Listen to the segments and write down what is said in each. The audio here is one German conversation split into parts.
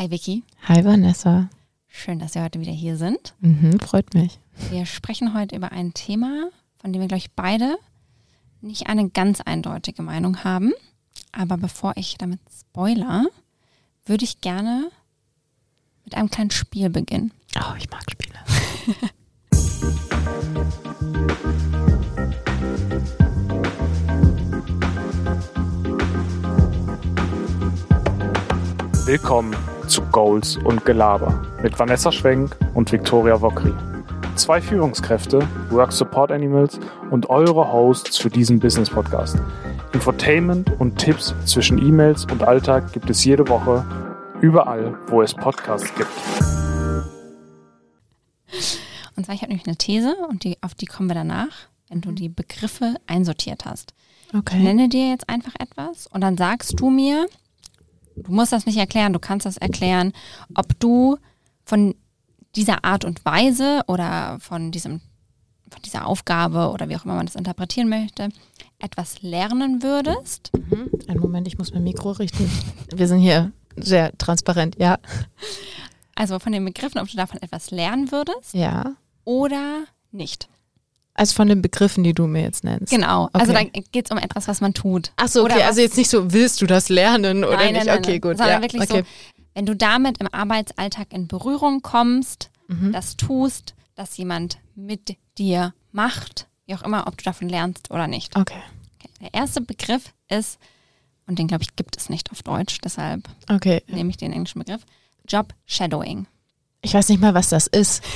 Hi Vicky, Hi Vanessa. schön, dass Sie heute wieder hier sind. Mhm, freut mich. Wir sprechen heute über ein Thema, von dem wir, glaube ich, beide nicht eine ganz eindeutige Meinung haben. Aber bevor ich damit spoiler, würde ich gerne mit einem kleinen Spiel beginnen. Oh, ich mag Spiele. Willkommen zu Goals und Gelaber mit Vanessa Schwenk und Viktoria Wokri. Zwei Führungskräfte, Work Support Animals und eure Hosts für diesen Business Podcast. Infotainment und Tipps zwischen E-Mails und Alltag gibt es jede Woche überall, wo es Podcasts gibt. Und zwar, ich habe nämlich eine These und die, auf die kommen wir danach, wenn du die Begriffe einsortiert hast. Ich Okay. nenne dir jetzt einfach etwas und dann sagst du mir, du musst das nicht erklären, du kannst das erklären, ob du von dieser Art und Weise oder von diesem von dieser Aufgabe oder wie auch immer man das interpretieren möchte, etwas lernen würdest Mhm. Einen Moment, ich muss mein Mikro richten. Wir sind hier sehr transparent, ja. Also von den Begriffen, ob du davon etwas lernen würdest Ja. oder nicht. Also von den Begriffen, die du mir jetzt nennst. Genau. Also Okay. da geht es um etwas, was man tut. Ach so, Oder okay, was- also jetzt nicht so, willst du das lernen oder nein, nicht? nein, nein, okay, nein. gut. Sondern ja. wirklich okay. so, wenn du damit im Arbeitsalltag in Berührung kommst, Mhm. das tust, dass jemand mit dir macht, wie auch immer, ob du davon lernst oder nicht. Okay. Okay. Der erste Begriff ist, und den glaube ich gibt es nicht auf Deutsch, deshalb Okay. nehme ich den englischen Begriff, Job Shadowing. Ich weiß nicht mal, was das ist.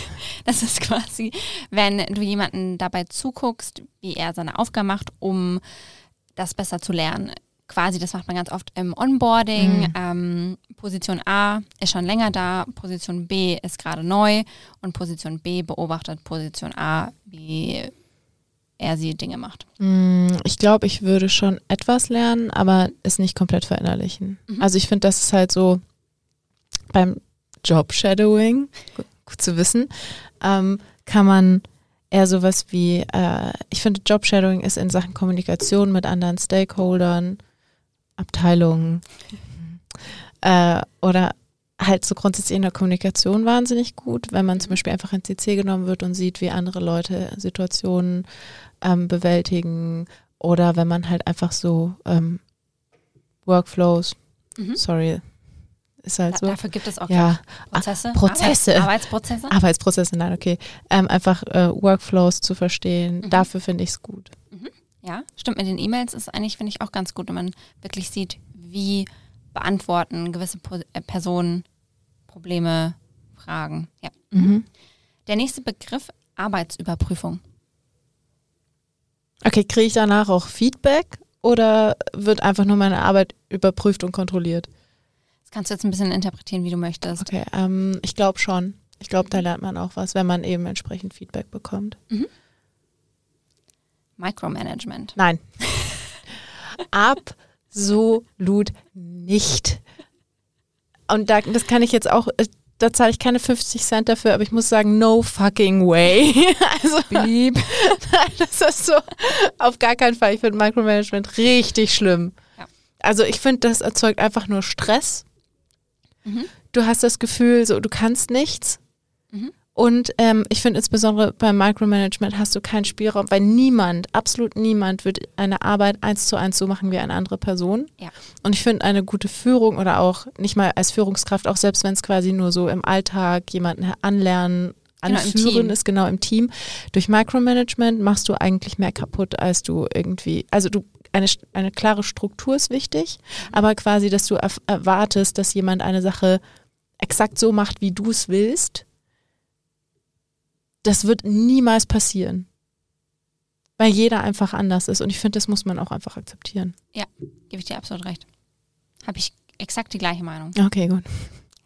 Das ist quasi, wenn du jemanden dabei zuguckst, wie er seine Aufgabe macht, um das besser zu lernen. Quasi, das macht man ganz oft im Onboarding. Mhm. Ähm, Position A ist schon länger da, Position B ist gerade neu und Position B beobachtet Position A, wie er sie Dinge macht. Mm, Ich glaube, ich würde schon etwas lernen, aber es nicht komplett verinnerlichen. Mhm. Also ich finde, das ist halt so beim Job-Shadowing, gut, gut zu wissen, ähm, kann man eher sowas wie, äh, ich finde, Job-Shadowing ist in Sachen Kommunikation mit anderen Stakeholdern, Abteilungen äh, oder halt so grundsätzlich in der Kommunikation wahnsinnig gut, wenn man zum Beispiel einfach ins CC genommen wird und sieht, wie andere Leute Situationen ähm, bewältigen oder wenn man halt einfach so ähm, Workflows, Mhm. sorry, ist halt so. Dafür gibt es auch Ja, Prozesse. Prozesse. Arbeits Arbeitsprozesse. Arbeitsprozesse, nein, okay. Ähm, einfach äh, Workflows zu verstehen, Mhm. dafür finde ich es gut. Ja, stimmt. Mit den E-Mails ist eigentlich, finde ich, auch ganz gut, wenn man wirklich sieht, wie beantworten gewisse po äh, Personen Probleme, Fragen. Ja. Mhm. Der nächste Begriff, Arbeitsüberprüfung. Okay, kriege ich danach auch Feedback oder wird einfach nur meine Arbeit überprüft und kontrolliert? Kannst du jetzt ein bisschen interpretieren, wie du möchtest. Okay, ähm, ich glaube schon. Ich glaube, da lernt man auch was, wenn man eben entsprechend Feedback bekommt. Micromanagement. Nein. Absolut nicht. Und da, das kann ich jetzt auch, äh, da zahle ich keine 50 Cent dafür, aber ich muss sagen, no fucking way. Also. Nein, das ist so, auf gar keinen Fall. Ich finde Micromanagement richtig schlimm. Ja. Also ich finde, das erzeugt einfach nur Stress. Mhm. Du hast das Gefühl, so du kannst nichts. Mhm. Und ähm, ich finde insbesondere beim Micromanagement hast du keinen Spielraum, weil niemand, absolut niemand wird eine Arbeit eins zu eins so machen wie eine andere Person. Ja. Und ich finde eine gute Führung oder auch nicht mal als Führungskraft, auch selbst wenn es quasi nur so im Alltag jemanden anlernen, Genau, anführen Team. ist, genau im Team. Durch Micromanagement machst du eigentlich mehr kaputt, als du irgendwie, also du eine, eine klare Struktur ist wichtig, aber quasi, dass du erwartest, dass jemand eine Sache exakt so macht, wie du es willst, das wird niemals passieren. Weil jeder einfach anders ist und ich finde, das muss man auch einfach akzeptieren. Gebe ich dir absolut recht. Habe ich exakt die gleiche Meinung. Okay, gut.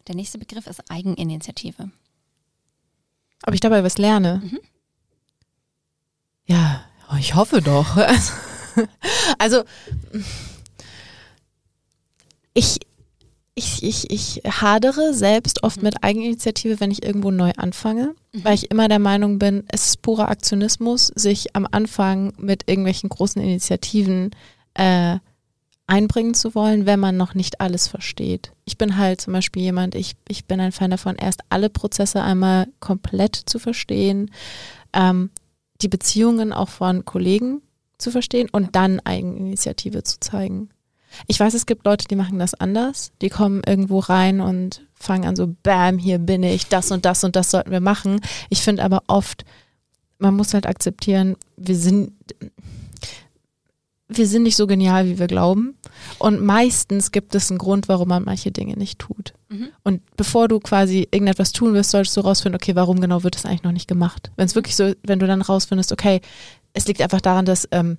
Der nächste Begriff ist Eigeninitiative. Ob ich dabei was lerne? Mhm. Ja, ich hoffe doch. Also, ich, ich, ich, ich hadere selbst oft mit Eigeninitiative, wenn ich irgendwo neu anfange, Mhm. weil ich immer der Meinung bin, es ist purer Aktionismus, sich am Anfang mit irgendwelchen großen Initiativen äh, einbringen zu wollen, wenn man noch nicht alles versteht. Ich bin halt zum Beispiel jemand, ich, ich bin ein Fan davon, erst alle Prozesse einmal komplett zu verstehen, ähm, die Beziehungen auch von Kollegen zu verstehen und dann Eigeninitiative zu zeigen. Ich weiß, es gibt Leute, die machen das anders. Die kommen irgendwo rein und fangen an so, bam, hier bin ich, das und das und das sollten wir machen. Ich finde aber oft, man muss halt akzeptieren, wir sind, wir sind nicht so genial, wie wir glauben. Und meistens gibt es einen Grund, warum man manche Dinge nicht tut. Mhm. Und bevor du quasi irgendetwas tun wirst, solltest du rausfinden, okay, warum genau wird das eigentlich noch nicht gemacht? Wenn es wirklich so, wenn du dann rausfindest, okay, es liegt einfach daran, dass ähm,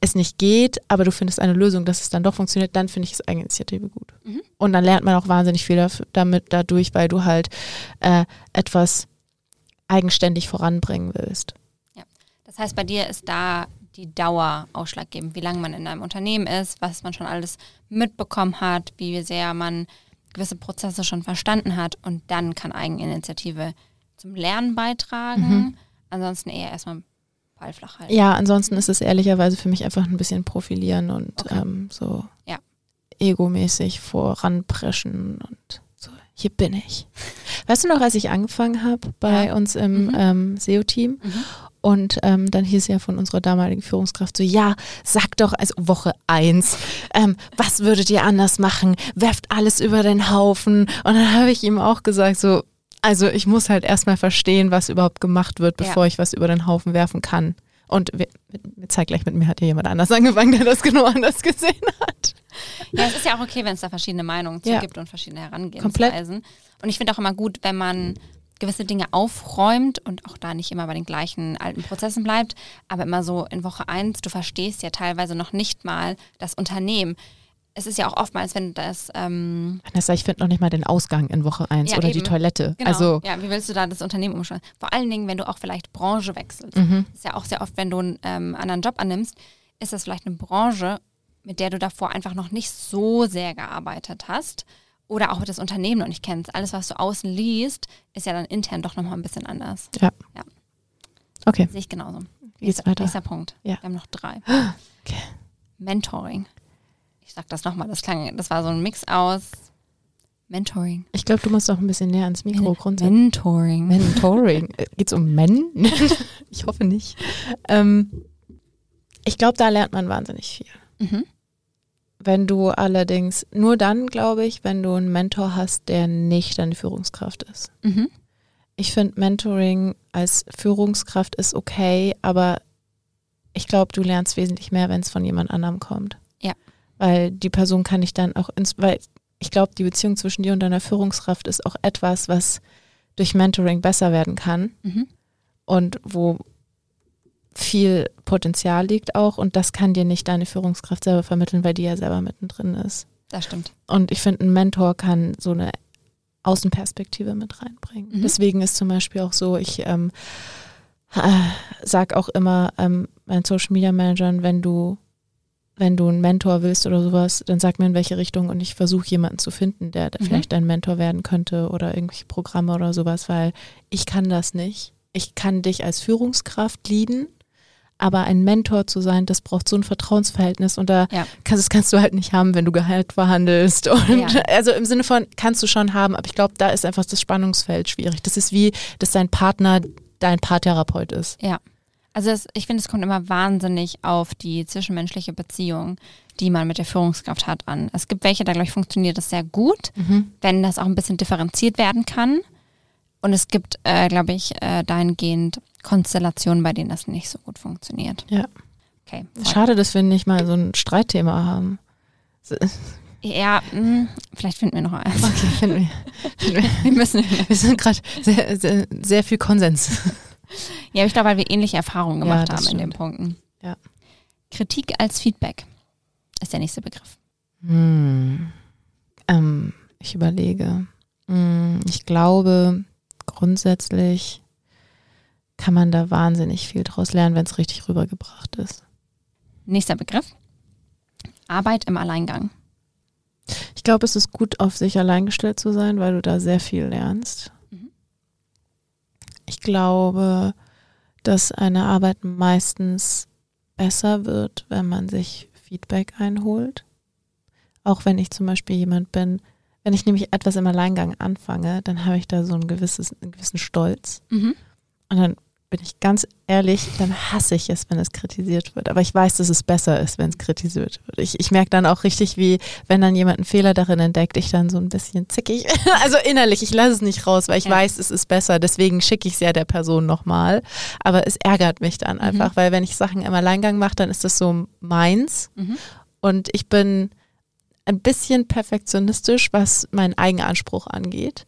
es nicht geht, aber du findest eine Lösung, dass es dann doch funktioniert, dann finde ich es Eigeninitiative gut. Mhm. Und dann lernt man auch wahnsinnig viel dafür, damit dadurch, weil du halt äh, etwas eigenständig voranbringen willst. Das heißt, bei dir ist da die Dauer ausschlaggebend, wie lange man in einem Unternehmen ist, was man schon alles mitbekommen hat, wie sehr man gewisse Prozesse schon verstanden hat und dann kann Eigeninitiative zum Lernen beitragen. Mhm. Ansonsten eher erstmal Ball flach halten. Ja, ansonsten ist es ehrlicherweise für mich einfach ein bisschen profilieren und Okay. ähm, so Ja. egomäßig voranpreschen und so, hier bin ich. Weißt du noch, als ich angefangen habe bei Ja. uns im Mhm. ähm, SEO-Team Mhm. und ähm, dann hieß ja von unserer damaligen Führungskraft so, ja, sag doch, also Woche eins, ähm, was würdet ihr anders machen? Werft alles über den Haufen. Und dann habe ich ihm auch gesagt so, also ich muss halt erstmal verstehen, was überhaupt gemacht wird, Ja. bevor ich was über den Haufen werfen kann. Und wir, mit, zeitgleich mit mir hat ja jemand anders angefangen, der das genau anders gesehen hat. Ja, es ist ja auch okay, wenn es da verschiedene Meinungen zu Ja. gibt und verschiedene Herangehensweisen. Komplett. Und ich finde auch immer gut, wenn man gewisse Dinge aufräumt und auch da nicht immer bei den gleichen alten Prozessen bleibt, aber immer so in Woche eins, du verstehst ja teilweise noch nicht mal das Unternehmen. Es ist ja auch oftmals, wenn das ähm, Vanessa, ich finde noch nicht mal den Ausgang in Woche eins Ja, oder die eben. Toilette. Genau. Also, ja, wie willst du da das Unternehmen umstellen? Vor allen Dingen, wenn du auch vielleicht Branche wechselst. mhm. ist ja auch sehr oft, wenn du einen ähm, anderen Job annimmst, ist das vielleicht eine Branche, mit der du davor einfach noch nicht so sehr gearbeitet hast oder auch das Unternehmen noch nicht kennst. Alles, was du außen liest, ist ja dann intern doch nochmal ein bisschen anders. okay, Sehe ich genauso. geht's weiter? Nächster Punkt. Ja. Wir haben noch drei. Okay. Mentoring. Ich sag das nochmal, das klang, das war so ein Mix aus Mentoring. Ich glaube, du musst auch ein bisschen näher ans Mikro grundsätzlich. Mentoring. Mentoring. Geht es um Men? ich hoffe nicht. Ähm, ich glaube, da lernt man wahnsinnig viel. Mhm. Wenn du allerdings, nur dann, glaube ich, wenn du einen Mentor hast, der nicht deine Führungskraft ist. Mhm. Ich finde, Mentoring als Führungskraft ist okay, aber ich glaube, du lernst wesentlich mehr, wenn es von jemand anderem kommt. Ja. Weil die Person kann dich dann auch ins, weil ich glaube, die Beziehung zwischen dir und deiner Führungskraft ist auch etwas, was durch Mentoring besser werden kann Mhm. und wo viel Potenzial liegt auch und das kann dir nicht deine Führungskraft selber vermitteln, weil die ja selber mittendrin ist. Das stimmt. Und ich finde, ein Mentor kann so eine Außenperspektive mit reinbringen. Mhm. Deswegen ist zum Beispiel auch so, ich ähm, äh, sag auch immer ähm, meinen Social Media Managern, wenn du wenn du einen Mentor willst oder sowas, dann sag mir in welche Richtung und ich versuche jemanden zu finden, der Mhm. vielleicht dein Mentor werden könnte oder irgendwelche Programme oder sowas, weil ich kann das nicht. Ich kann dich als Führungskraft leaden, aber ein Mentor zu sein, das braucht so ein Vertrauensverhältnis und da Ja. kannst, das kannst du halt nicht haben, wenn du Gehalt verhandelst. Und Ja. also im Sinne von kannst du schon haben, aber ich glaube, da ist einfach das Spannungsfeld schwierig. Das ist wie, dass dein Partner dein Paartherapeut ist. Ja. Also es, ich finde, es kommt immer wahnsinnig auf die zwischenmenschliche Beziehung, die man mit der Führungskraft hat, an. Es gibt welche, da glaube ich, funktioniert das sehr gut, wenn das auch ein bisschen differenziert werden kann. Und es gibt, äh, glaube ich, äh, dahingehend Konstellationen, bei denen das nicht so gut funktioniert. Ja. Okay. Schade, dass wir nicht mal so ein Streitthema haben. Ja, mh, vielleicht finden wir noch eins. Okay, finden wir. Finden wir. Wir müssen. Wir sind gerade sehr, sehr, sehr viel Konsens. Ja, ich glaube, weil wir ähnliche Erfahrungen Ja, gemacht das haben in den stimmt. Punkten. Ja. Kritik als Feedback ist der nächste Begriff. Hm. Ähm, ich überlege. Hm, ich glaube, grundsätzlich kann man da wahnsinnig viel draus lernen, wenn es richtig rübergebracht ist. Nächster Begriff. Arbeit im Alleingang. Ich glaube, es ist gut, auf sich allein gestellt zu sein, weil du da sehr viel lernst. Ich glaube, dass eine Arbeit meistens besser wird, wenn man sich Feedback einholt. auch wenn ich zum Beispiel jemand bin, wenn ich nämlich etwas im Alleingang anfange, dann habe ich da so ein gewisses, einen gewissen Stolz. Mhm. Und dann bin ich ganz ehrlich, dann hasse ich es, wenn es kritisiert wird. Aber ich weiß, dass es besser ist, wenn es kritisiert wird. Ich, ich merke dann auch richtig, wie, wenn dann jemand einen Fehler darin entdeckt, ich dann so ein bisschen zickig. Also innerlich, ich lasse es nicht raus, weil ich Ja. weiß, es ist besser. Deswegen schicke ich es ja der Person nochmal. Aber es ärgert mich dann einfach, weil wenn ich Sachen im Alleingang mache, dann ist das so meins. Mhm. Und ich bin ein bisschen perfektionistisch, was meinen Eigenanspruch angeht.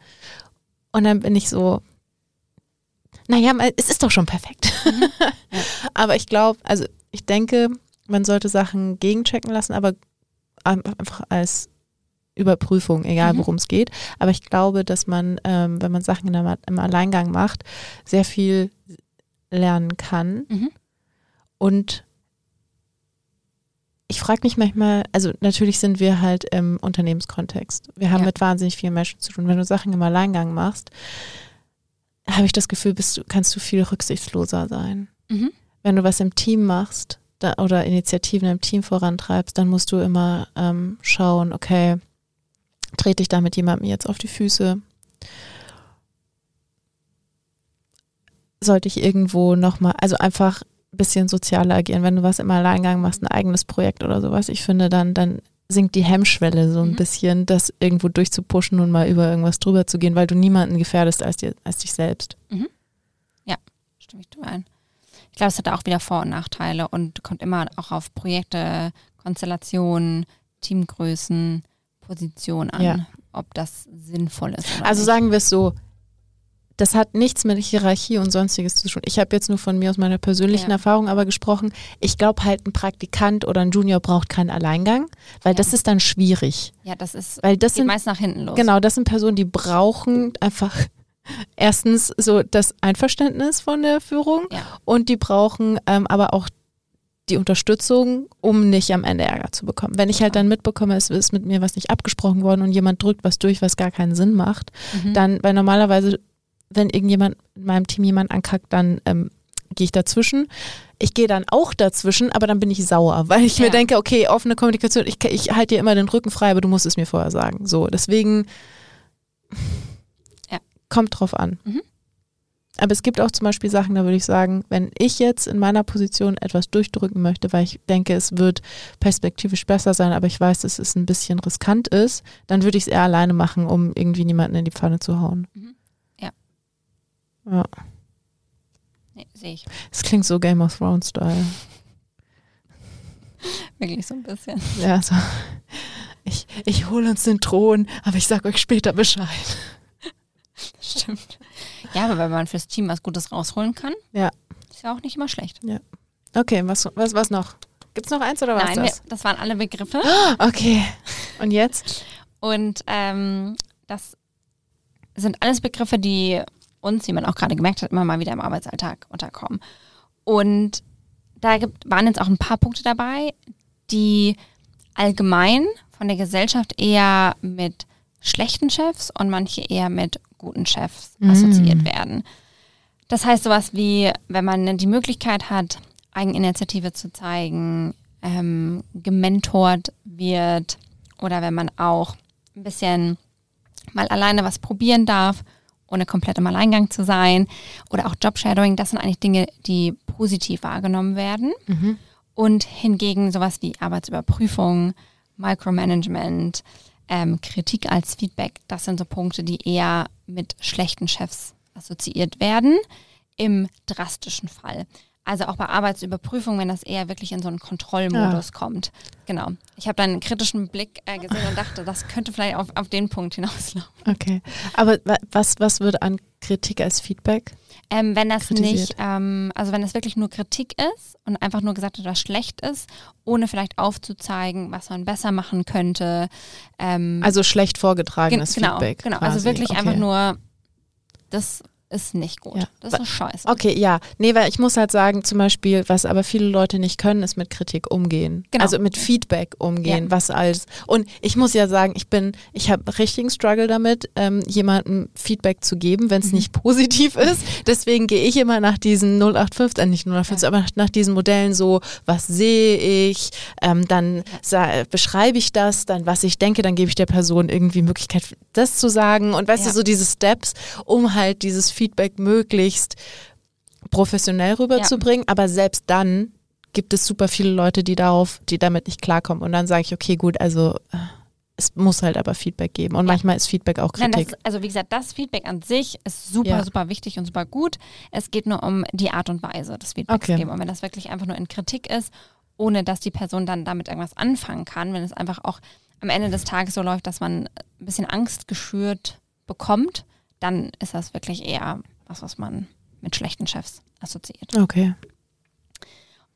Und dann bin ich so, naja, es ist doch schon perfekt. Aber ich glaube, also ich denke, man sollte Sachen gegenchecken lassen, aber ein- einfach als Überprüfung, egal Mhm. worum es geht. Aber ich glaube, dass man, ähm, wenn man Sachen der, im Alleingang macht, sehr viel lernen kann. Mhm. Und ich frage mich manchmal, also natürlich sind wir halt im Unternehmenskontext. Wir haben Ja. mit wahnsinnig vielen Menschen zu tun. Wenn du Sachen im Alleingang machst, habe ich das Gefühl, bist du, kannst du viel rücksichtsloser sein. Mhm. Wenn du was im Team machst da, oder Initiativen im Team vorantreibst, dann musst du immer ähm, schauen, okay, trete ich da mit jemandem jetzt auf die Füße? Sollte ich irgendwo nochmal, also einfach ein bisschen sozialer agieren. Wenn du was im Alleingang machst, ein eigenes Projekt oder sowas, ich finde, dann, dann sinkt die Hemmschwelle so ein Mhm. bisschen, das irgendwo durchzupuschen und mal über irgendwas drüber zu gehen, weil du niemanden gefährdest als, dir, als dich selbst. Stimme ich dir ein. Ich glaube, es hat auch wieder Vor- und Nachteile und kommt immer auch auf Projekte, Konstellationen, Teamgrößen, Position an, Ja. ob das sinnvoll ist. Also nicht. sagen wir es so, das hat nichts mit Hierarchie und sonstiges zu tun. Ich habe jetzt nur von mir aus meiner persönlichen Ja. Erfahrung aber gesprochen. Ich glaube halt, ein Praktikant oder ein Junior braucht keinen Alleingang, weil Ja. das ist dann schwierig. ja, das ist Weil das geht sind meist nach hinten los. genau, das sind Personen, die brauchen einfach erstens so das Einverständnis von der Führung Ja. und die brauchen ähm, aber auch die Unterstützung, um nicht am Ende Ärger zu bekommen. Wenn ich halt dann mitbekomme, es ist mit mir was nicht abgesprochen worden und jemand drückt was durch, was gar keinen Sinn macht, Mhm. dann, weil normalerweise, wenn irgendjemand in meinem Team jemand ankackt, dann ähm, gehe ich dazwischen. Ich gehe dann auch dazwischen, aber dann bin ich sauer, weil ich Ja. mir denke, okay, offene Kommunikation, ich, ich halte dir immer den Rücken frei, aber du musst es mir vorher sagen. So, deswegen Ja. kommt drauf an. Mhm. Aber es gibt auch zum Beispiel Sachen, da würde ich sagen, wenn ich jetzt in meiner Position etwas durchdrücken möchte, weil ich denke, es wird perspektivisch besser sein, aber ich weiß, dass es ein bisschen riskant ist, dann würde ich es eher alleine machen, um irgendwie niemanden in die Pfanne zu hauen. Mhm. Ja. Ja. Nee, sehe ich Es klingt so Game of Thrones Style. wirklich so ein bisschen. Ja, so. Ich, ich hole uns den Thron, aber ich sag euch später Bescheid. Stimmt. Ja, aber wenn man fürs Team was Gutes rausholen kann, Ja. ist ja auch nicht immer schlecht. Okay, was, was, was noch? Gibt's noch eins oder was Nein, wir, das? das waren alle Begriffe. Okay. Und jetzt? Und ähm, das sind alles Begriffe, die uns, wie man auch gerade gemerkt hat, immer mal wieder im Arbeitsalltag unterkommen. Und da gibt, waren jetzt auch ein paar Punkte dabei, die allgemein von der Gesellschaft eher mit schlechten Chefs und manche eher mit guten Chefs Mm. assoziiert werden. Das heißt sowas wie, wenn man die Möglichkeit hat, Eigeninitiative zu zeigen, ähm, gementort wird oder wenn man auch ein bisschen mal alleine was probieren darf, ohne komplett im Alleingang zu sein oder auch Jobshadowing, das sind eigentlich Dinge, die positiv wahrgenommen werden. Mhm. Und hingegen sowas wie Arbeitsüberprüfung, Micromanagement, ähm, Kritik als Feedback, das sind so Punkte, die eher mit schlechten Chefs assoziiert werden, im drastischen Fall. Also auch bei Arbeitsüberprüfung, wenn das eher wirklich in so einen Kontrollmodus kommt. Genau. Ich habe dann einen kritischen Blick äh, gesehen und dachte, das könnte vielleicht auf, auf den Punkt hinauslaufen. Okay. Aber wa- was, was wird an Kritik als Feedback? Ähm, wenn das nicht, ähm, also wenn das wirklich nur Kritik ist und einfach nur gesagt wird, was schlecht ist, ohne vielleicht aufzuzeigen, was man besser machen könnte. Ähm, Also schlecht gen- vorgetragenes genau, Feedback. genau. quasi. Also wirklich okay. einfach nur, das ist nicht gut. Ja. Das ist scheiße. Okay, ja. Nee, weil ich muss halt sagen, zum Beispiel, was aber viele Leute nicht können, ist mit Kritik umgehen. Genau. Also mit Feedback umgehen, Ja. was als. Und ich muss ja sagen, ich bin, ich habe richtigen Struggle damit, ähm, jemandem Feedback zu geben, wenn es Mhm. nicht positiv ist. Deswegen gehe ich immer nach diesen 0815, äh, nicht 0815, aber nach, diesen Modellen so, was sehe ich, ähm, dann beschreibe ich das, dann was ich denke, dann gebe ich der Person irgendwie Möglichkeit, das zu sagen. Und weißt Ja. du, so diese Steps, um halt dieses Feedback möglichst professionell rüberzubringen, aber selbst dann gibt es super viele Leute, die darauf, die damit nicht klarkommen. Und dann sage ich, okay, gut, also äh, es muss halt aber Feedback geben. Und manchmal ist Feedback auch Nein, Kritik. das, also wie gesagt, das Feedback an sich ist super, Ja. super wichtig und super gut. Es geht nur um die Art und Weise des Feedbacks Okay. geben. Und wenn das wirklich einfach nur in Kritik ist, ohne dass die Person dann damit irgendwas anfangen kann, wenn es einfach auch am Ende des Tages so läuft, dass man ein bisschen Angst geschürt bekommt, dann ist das wirklich eher was, was man mit schlechten Chefs assoziiert. okay.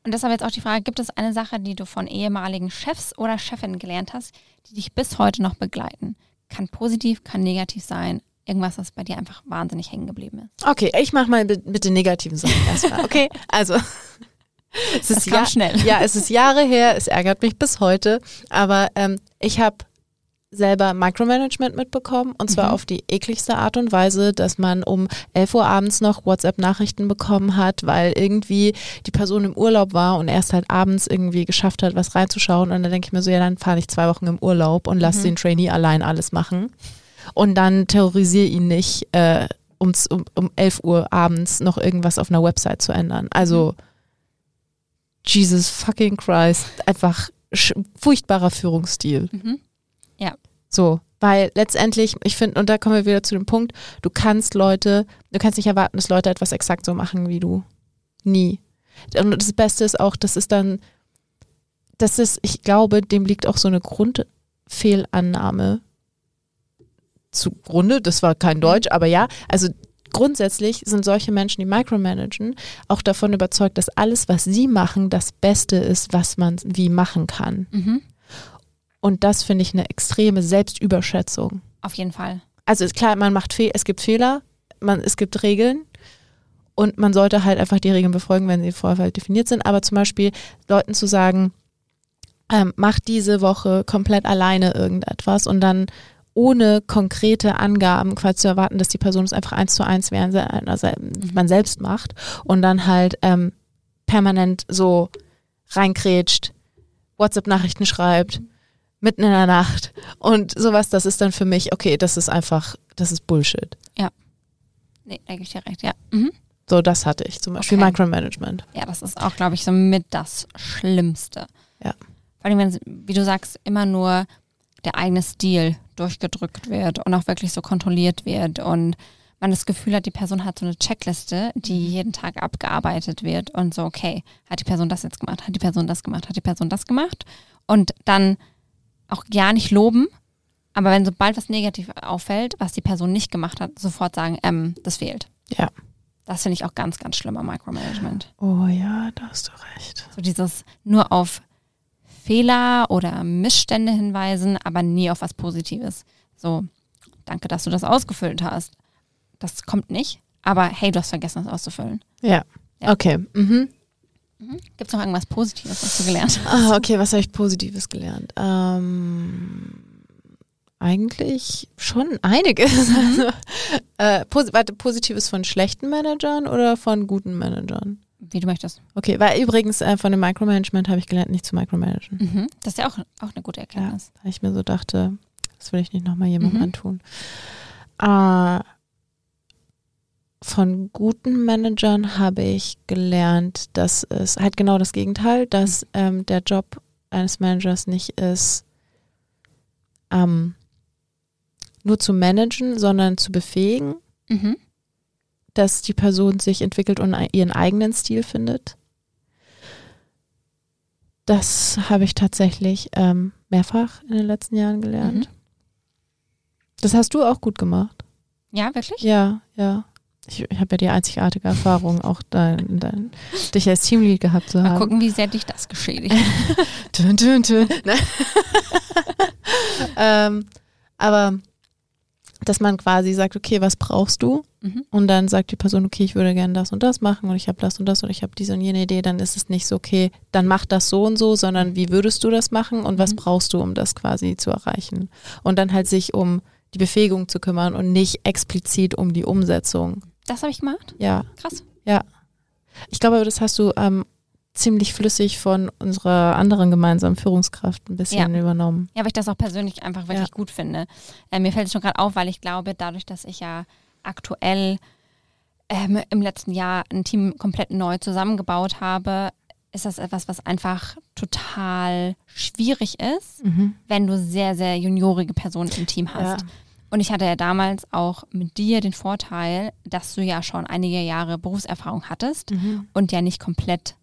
Und deshalb jetzt auch die Frage, gibt es eine Sache, die du von ehemaligen Chefs oder Chefinnen gelernt hast, die dich bis heute noch begleiten? Kann positiv, kann negativ sein. Irgendwas, was bei dir einfach wahnsinnig hängen geblieben ist. Okay, ich mache mal mit, den negativen Sachen erstmal. Okay, also. Es Das ist ja, schnell. Ja, es ist Jahre her, es ärgert mich bis heute. Aber ähm, ich habe selber Micromanagement mitbekommen und zwar Mhm. auf die ekligste Art und Weise, dass man um 11 Uhr abends noch WhatsApp-Nachrichten bekommen hat, weil irgendwie die Person im Urlaub war und erst halt abends irgendwie geschafft hat, was reinzuschauen. Und dann denke ich mir so, ja, dann fahre ich zwei Wochen im Urlaub und lass Mhm. den Trainee allein alles machen. Und dann terrorisiere ihn nicht, äh, um, um, um 11 Uhr abends noch irgendwas auf einer Website zu ändern. Also, Jesus fucking Christ, einfach furchtbarer Führungsstil. Mhm. So, weil letztendlich, ich finde, und da kommen wir wieder zu dem Punkt, du kannst Leute, du kannst nicht erwarten, dass Leute etwas exakt so machen wie du. Nie. Und das Beste ist auch, das ist dann, das ist, ich glaube, dem liegt auch so eine Grundfehlannahme zugrunde. Das war kein Deutsch, aber ja, also grundsätzlich sind solche Menschen, die micromanagen, auch davon überzeugt, dass alles, was sie machen, das Beste ist, was man wie machen kann. Mhm. Und das finde ich eine extreme Selbstüberschätzung. Auf jeden Fall. Also ist klar, man macht Fe es gibt Fehler, man, es gibt Regeln und man sollte halt einfach die Regeln befolgen, wenn sie vorher halt definiert sind. Aber zum Beispiel Leuten zu sagen, ähm, mach diese Woche komplett alleine irgendetwas und dann ohne konkrete Angaben quasi zu erwarten, dass die Person es einfach eins zu eins während also man selbst macht und dann halt ähm, permanent so reinkrätscht, WhatsApp-Nachrichten schreibt, mitten in der Nacht und sowas, das ist dann für mich, okay, das ist einfach, das ist Bullshit. Nee, da gebe ich dir recht, ja. Mhm. So, das hatte ich zum Beispiel, Okay. Micromanagement. Ja, das ist auch, glaube ich, so mit das Schlimmste. Ja. Vor allem, wenn, wie du sagst, immer nur der eigene Stil durchgedrückt wird und auch wirklich so kontrolliert wird und man das Gefühl hat, die Person hat so eine Checkliste, die jeden Tag abgearbeitet wird und so, okay, hat die Person das jetzt gemacht, hat die Person das gemacht, hat die Person das gemacht und dann auch gar nicht loben, aber wenn sobald was negativ auffällt, was die Person nicht gemacht hat, sofort sagen, ähm, das fehlt. Ja. Das finde ich auch ganz, ganz schlimm am Micromanagement. Oh ja, da hast du recht. So dieses nur auf Fehler oder Missstände hinweisen, aber nie auf was Positives. So, danke, dass du das ausgefüllt hast. Das kommt nicht, aber hey, du hast vergessen, das auszufüllen. Ja. Ja. Okay. Mhm. Gibt es noch irgendwas Positives, was du gelernt hast? Ah, okay, was habe ich Positives gelernt? Ähm, eigentlich schon einiges. Also, äh, posi warte, Positives von schlechten Managern oder von guten Managern? Wie du möchtest. Okay, weil übrigens äh, von dem Micromanagement habe ich gelernt, nicht zu micromanagen. Mhm. Das ist ja auch, auch eine gute Erkenntnis. Weil ich mir so dachte, das will ich nicht nochmal jemandem Mhm. antun. Äh, von guten Managern habe ich gelernt, dass es halt genau das Gegenteil, dass ähm, der Job eines Managers nicht ist, ähm, nur zu managen, sondern zu befähigen, Mhm. dass die Person sich entwickelt und ihren eigenen Stil findet. Das habe ich tatsächlich ähm, mehrfach in den letzten Jahren gelernt. Mhm. Das hast du auch gut gemacht. Ja, wirklich? Ja, ja. Ich, ich habe ja die einzigartige Erfahrung, auch dein, dein, dich als Teamlead gehabt zu Mal haben. gucken, wie sehr dich das geschädigt. Tün, tün, tün. Nein. ähm, aber dass man quasi sagt, okay, was brauchst du? Mhm. Und dann sagt die Person, okay, ich würde gerne das und das machen und ich habe das und das und ich habe diese und jene Idee, dann ist es nicht so, okay, dann mach das so und so, sondern wie würdest du das machen und was Mhm. brauchst du, um das quasi zu erreichen? Und dann halt sich um die Befähigung zu kümmern und nicht explizit um die Umsetzung. Das habe ich gemacht. Ja, Krass. ich glaube, das hast du ähm, ziemlich flüssig von unserer anderen gemeinsamen Führungskraft ein bisschen übernommen. Ja, weil ich das auch persönlich einfach wirklich Ja. gut finde. Äh, mir fällt es schon gerade auf, weil ich glaube, dadurch, dass ich ja aktuell ähm, im letzten Jahr ein Team komplett neu zusammengebaut habe, ist das etwas, was einfach total schwierig ist, wenn du sehr, sehr juniorige Personen im Team hast. Ja. Und ich hatte ja damals auch mit dir den Vorteil, dass du ja schon einige Jahre Berufserfahrung hattest Mhm. und ja nicht komplett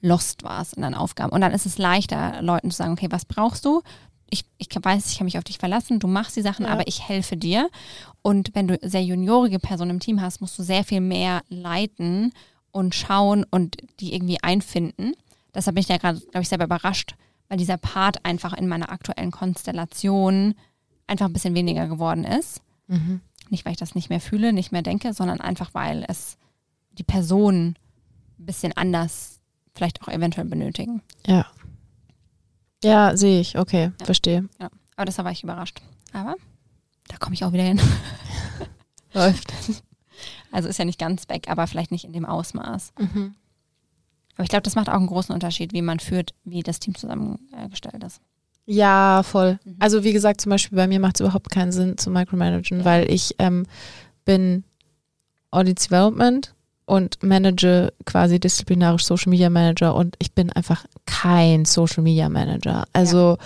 lost warst in deinen Aufgaben. Und dann ist es leichter, Leuten zu sagen, okay, was brauchst du? Ich, ich weiß, ich kann mich auf dich verlassen, du machst die Sachen, Ja. aber ich helfe dir. Und wenn du sehr juniorige Personen im Team hast, musst du sehr viel mehr leiten und schauen und die irgendwie einfinden. Deshalb bin ich ja gerade, glaube ich, selber überrascht, weil dieser Part einfach in meiner aktuellen Konstellation einfach ein bisschen weniger geworden ist. Mhm. Nicht, weil ich das nicht mehr fühle, nicht mehr denke, sondern einfach, weil es die Personen ein bisschen anders vielleicht auch eventuell benötigen. Ja. Ja, sehe ich. Okay, Ja. verstehe. Ja. Aber deshalb war ich überrascht. Aber da komme ich auch wieder hin. Läuft. Also ist ja nicht ganz weg, aber vielleicht nicht in dem Ausmaß. Mhm. Aber ich glaube, das macht auch einen großen Unterschied, wie man führt, wie das Team zusammengestellt ist. Ja, voll. Mhm. Also wie gesagt, zum Beispiel bei mir macht es überhaupt keinen Sinn zu micromanagen, weil ich ähm, bin Audience Development und manage quasi disziplinarisch Social Media Manager und ich bin einfach kein Social Media Manager. Also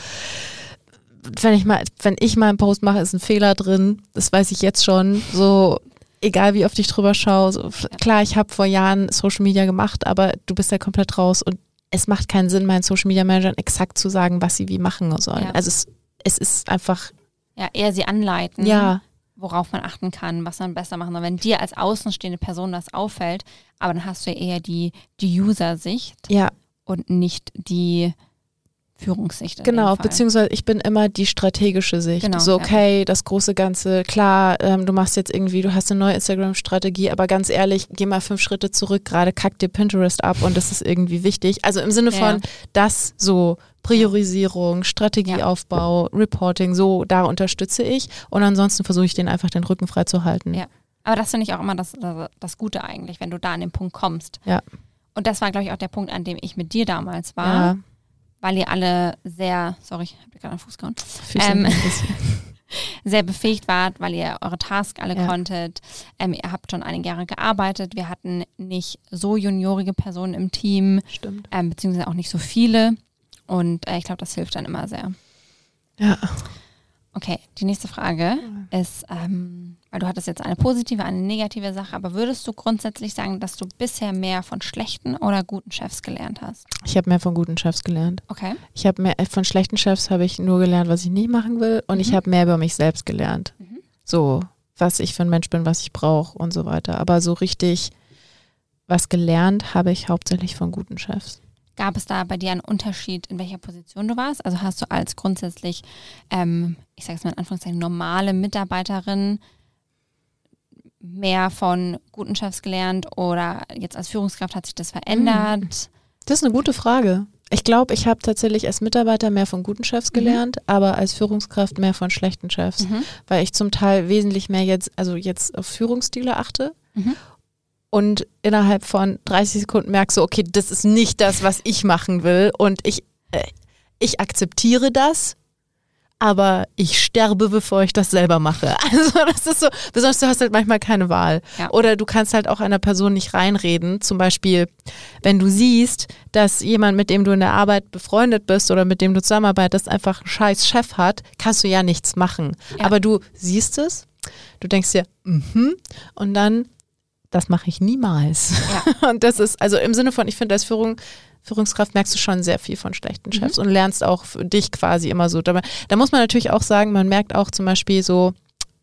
wenn ich mal, wenn ich mal einen Post mache, ist ein Fehler drin. Das weiß ich jetzt schon. So egal wie oft ich drüber schaue. So, Klar, ich habe vor Jahren Social Media gemacht, aber du bist ja komplett raus und es macht keinen Sinn, meinen Social Media Managern exakt zu sagen, was sie wie machen sollen. Ja. Also es, es ist einfach, Ja, eher sie anleiten, ja, worauf man achten kann, was man besser machen soll. Wenn dir als außenstehende Person das auffällt, aber dann hast du ja eher die, die User-Sicht ja, und nicht die Führungssicht. genau. Beziehungsweise ich bin immer die strategische Sicht. Genau, so, ja. okay, das große Ganze, klar, ähm, du machst jetzt irgendwie, du hast eine neue Instagram-Strategie, aber ganz ehrlich, geh mal fünf Schritte zurück, gerade kackt dir Pinterest ab und das ist irgendwie wichtig. Also im Sinne Ja. von das so Priorisierung, Strategieaufbau, Reporting, so, da unterstütze ich. Und ansonsten versuche ich den einfach den Rücken frei zu halten. Ja. Aber das finde ich auch immer das, das, das Gute eigentlich, wenn du da an den Punkt kommst. Ja. Und das war, glaube ich, auch der Punkt, an dem ich mit dir damals war, Ja, weil ihr alle sehr, sorry, ich habe gerade einen Fuß gehauen, Ähm, sehr befähigt wart, weil ihr eure Tasks alle Ja. konntet. Ähm, ihr habt schon einige Jahre gearbeitet. Wir hatten nicht so juniorige Personen im Team, Stimmt. ähm, beziehungsweise auch nicht so viele. Und äh, ich glaube, das hilft dann immer sehr. Ja. Okay, die nächste Frage ist, ähm, weil du hattest jetzt eine positive, eine negative Sache, aber würdest du grundsätzlich sagen, dass du bisher mehr von schlechten oder guten Chefs gelernt hast? Ich habe mehr von guten Chefs gelernt. Okay. Ich habe mehr von schlechten Chefs habe ich nur gelernt, was ich nicht machen will und ich Mhm. habe mehr über mich selbst gelernt. Mhm. So, was ich für ein Mensch bin, was ich brauche und so weiter. Aber so richtig was gelernt habe ich hauptsächlich von guten Chefs. Gab es da bei dir einen Unterschied, in welcher Position du warst? Also hast du als grundsätzlich, ähm, ich sage es mal in Anführungszeichen, normale Mitarbeiterin mehr von guten Chefs gelernt oder jetzt als Führungskraft hat sich das verändert? Das ist eine gute Frage. Ich glaube, ich habe tatsächlich als Mitarbeiter mehr von guten Chefs gelernt, aber als Führungskraft mehr von schlechten Chefs, Mhm. weil ich zum Teil wesentlich mehr jetzt, also jetzt auf Führungsstile achte Mhm. und innerhalb von 30 Sekunden merkst so, okay, das ist nicht das, was ich machen will und ich, äh, ich akzeptiere das, aber ich sterbe, bevor ich das selber mache. Also das ist so, besonders du hast halt manchmal keine Wahl. Ja. Oder du kannst halt auch einer Person nicht reinreden. Zum Beispiel, wenn du siehst, dass jemand, mit dem du in der Arbeit befreundet bist oder mit dem du zusammenarbeitest, einfach einen scheiß Chef hat, kannst du ja nichts machen. Ja. Aber du siehst es, du denkst dir, mhm, und dann, das mache ich niemals. Und das ist, also im Sinne von, ich finde, als Führung, Führungskraft merkst du schon sehr viel von schlechten Chefs und lernst auch für dich quasi immer so. Da, da muss man natürlich auch sagen, man merkt auch zum Beispiel so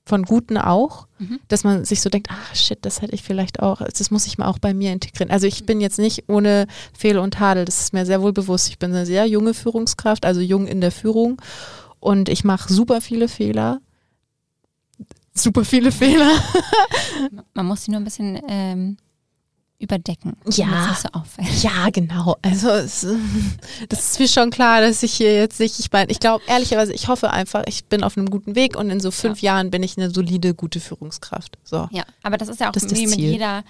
von Guten auch, Mhm. dass man sich so denkt, ah shit, das hätte ich vielleicht auch, das muss ich mal auch bei mir integrieren. Also ich bin jetzt nicht ohne Fehl und Tadel, das ist mir sehr wohl bewusst. Ich bin eine sehr junge Führungskraft, also jung in der Führung und ich mache super viele Fehler. super viele Fehler. Man muss sie nur ein bisschen ähm, überdecken. Ja. so auffällt. Ja, genau. Also es, das ist mir schon klar, dass ich hier jetzt nicht, ich meine, ich glaube ehrlicherweise, ich hoffe einfach, ich bin auf einem guten Weg und in so fünf Jahren bin ich eine solide, gute Führungskraft. So. Ja, aber das ist ja auch Das ist mit jeder,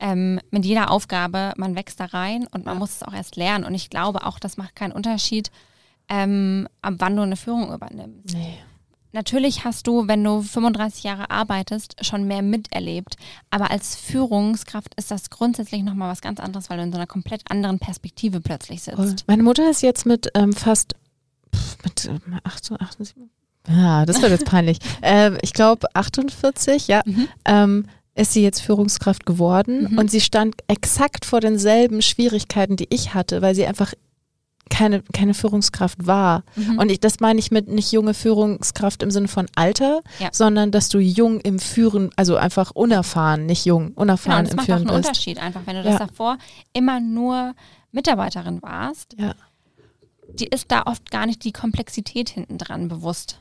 ähm, mit jeder Aufgabe, man wächst da rein und man muss es auch erst lernen. Und ich glaube auch, das macht keinen Unterschied, ähm, ab wann du eine Führung übernimmst. Nee. Natürlich hast du, wenn du 35 Jahre arbeitest, schon mehr miterlebt. Aber als Führungskraft ist das grundsätzlich nochmal was ganz anderes, weil du in so einer komplett anderen Perspektive plötzlich sitzt. Meine Mutter ist jetzt mit ähm, fast mit ähm, 8, 78. Ja, das wird jetzt peinlich. ähm, ich glaube 48, ja. Mhm. Ähm, ist sie jetzt Führungskraft geworden Mhm. und sie stand exakt vor denselben Schwierigkeiten, die ich hatte, weil sie einfach keine, keine Führungskraft war. Mhm. Und ich, das meine ich mit nicht junge Führungskraft im Sinne von Alter, Ja. sondern dass du jung im Führen, also einfach unerfahren, nicht jung, Genau, unerfahren das im macht auch Führen einen bist. Unterschied einfach, wenn du das Ja. davor immer nur Mitarbeiterin warst, Ja. die ist da oft gar nicht die Komplexität hinten dran bewusst.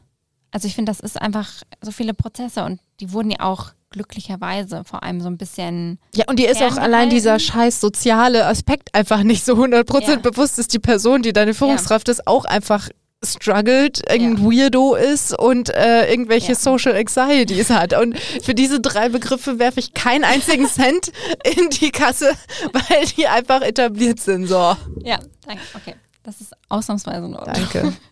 Also ich finde, das ist einfach so viele Prozesse und die wurden ja auch glücklicherweise vor allem so ein bisschen Ja, und dir ist auch allein dieser scheiß soziale Aspekt einfach nicht so 100% Ja. bewusst, dass die Person, die deine Führungskraft ist, auch einfach struggelt, irgendein Weirdo ist und äh, irgendwelche Ja. Social Anxieties hat. Und für diese drei Begriffe werfe ich keinen einzigen Cent in die Kasse, weil die einfach etabliert sind. So, Ja, danke. Okay, das ist ausnahmsweise in Ordnung. danke.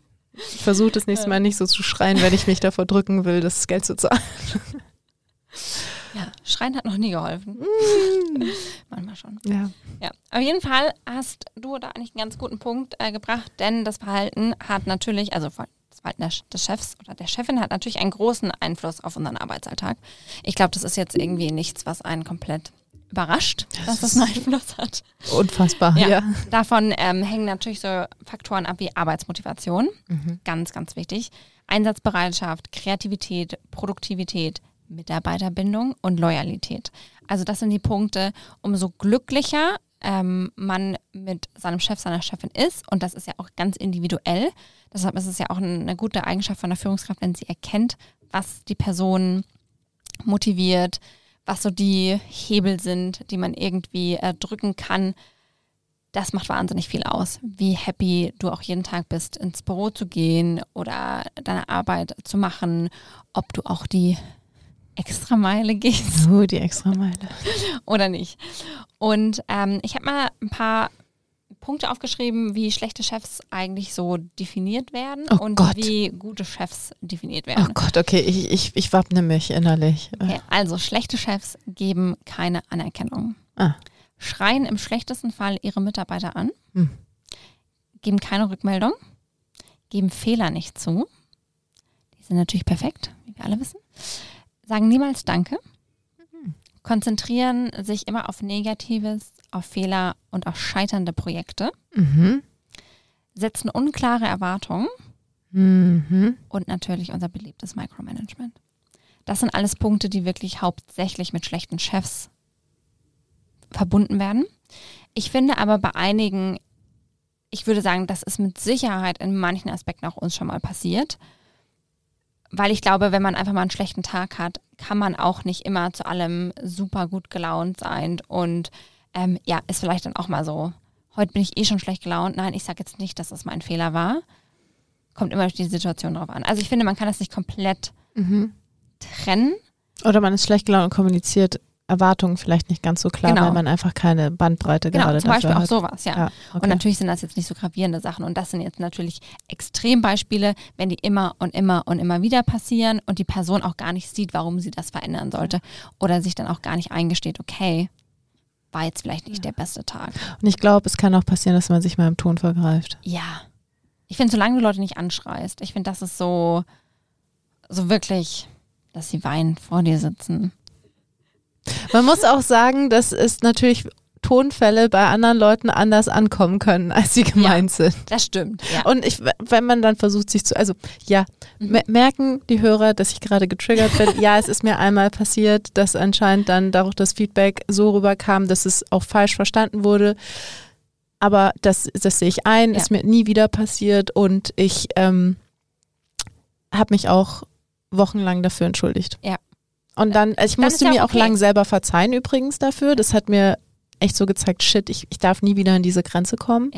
Ich versuche das nächste Mal nicht so zu schreien, wenn ich mich davor drücken will, das Geld zu zahlen. Ja, Schreien hat noch nie geholfen. Manchmal schon. Ja. Ja, auf jeden Fall hast du da eigentlich einen ganz guten Punkt äh, gebracht, denn das Verhalten hat natürlich, also das Verhalten des, Chefs oder der Chefin hat natürlich einen großen Einfluss auf unseren Arbeitsalltag. Ich glaube, das ist jetzt irgendwie nichts, was einen komplett überrascht, dass das einen Einfluss hat. Unfassbar, Ja. ja. Davon ähm, hängen natürlich so Faktoren ab wie Arbeitsmotivation, ganz, ganz wichtig, Einsatzbereitschaft, Kreativität, Produktivität, Mitarbeiterbindung und Loyalität. Also das sind die Punkte, umso glücklicher ähm, man mit seinem Chef, seiner Chefin ist und das ist ja auch ganz individuell. Deshalb ist es ja auch eine gute Eigenschaft von der Führungskraft, wenn sie erkennt, was die Person motiviert, was so die Hebel sind, die man irgendwie äh, drücken kann. Das macht wahnsinnig viel aus, wie happy du auch jeden Tag bist, ins Büro zu gehen oder deine Arbeit zu machen, ob du auch die extra Meile gehst Oh, die extra Meile. oder nicht. Und ähm, ich habe mal ein paar Punkte aufgeschrieben, wie schlechte Chefs eigentlich so definiert werden Oh und Gott. wie gute Chefs definiert Oh werden. Gott, okay, ich, ich, ich wappne mich innerlich. Okay, also schlechte Chefs geben keine Anerkennung. Ah. Schreien im schlechtesten Fall ihre Mitarbeiter an, Hm. geben keine Rückmeldung, geben Fehler nicht zu. Die sind natürlich perfekt, wie wir alle wissen. Sagen niemals Danke. Konzentrieren sich immer auf Negatives, auf Fehler und auf scheiternde Projekte. Mhm. Setzen unklare Erwartungen Mhm. und natürlich unser beliebtes Micromanagement. Das sind alles Punkte, die wirklich hauptsächlich mit schlechten Chefs verbunden werden. Ich finde aber bei einigen, ich würde sagen, das ist mit Sicherheit in manchen Aspekten auch uns schon mal passiert. Weil ich glaube, wenn man einfach mal einen schlechten Tag hat, kann man auch nicht immer zu allem super gut gelaunt sein. Und ähm, ja, ist vielleicht dann auch mal so, heute bin ich eh schon schlecht gelaunt. Nein, ich sage jetzt nicht, dass das mein Fehler war. Kommt immer auf die Situation drauf an. Also ich finde, man kann das nicht komplett Mhm. trennen. Oder man ist schlecht gelaunt und kommuniziert Erwartungen vielleicht nicht ganz so klar, Genau. weil man einfach keine Bandbreite Genau, gerade zum Beispiel dafür auch hat. sowas, ja. Ja, okay. Und natürlich sind das jetzt nicht so gravierende Sachen. Und das sind jetzt natürlich Extrembeispiele, wenn die immer und immer und immer wieder passieren und die Person auch gar nicht sieht, warum sie das verändern sollte. Oder sich dann auch gar nicht eingesteht, okay, war jetzt vielleicht nicht der beste Tag. Und ich glaube, es kann auch passieren, dass man sich mal im Ton vergreift. Ja. Ich finde, solange du Leute nicht anschreist, ich finde, das ist so, so wirklich, dass sie weinend vor dir sitzen. Man muss auch sagen, dass es natürlich Tonfälle bei anderen Leuten anders ankommen können, als sie gemeint sind. Das stimmt, ja. Und ich, wenn man dann versucht, sich zu, also ja, Mhm. me- merken die Hörer, dass ich gerade getriggert bin. ja, es ist mir einmal passiert, dass anscheinend dann dadurch das Feedback so rüberkam, dass es auch falsch verstanden wurde. Aber das, das sehe ich ein, Ja. ist mir nie wieder passiert und ich ähm, habe mich auch wochenlang dafür entschuldigt. Und dann, ich Dann musste ja mir auch okay. lang selber verzeihen übrigens dafür. Das hat mir echt so gezeigt, shit, ich, ich darf nie wieder an diese Grenze kommen.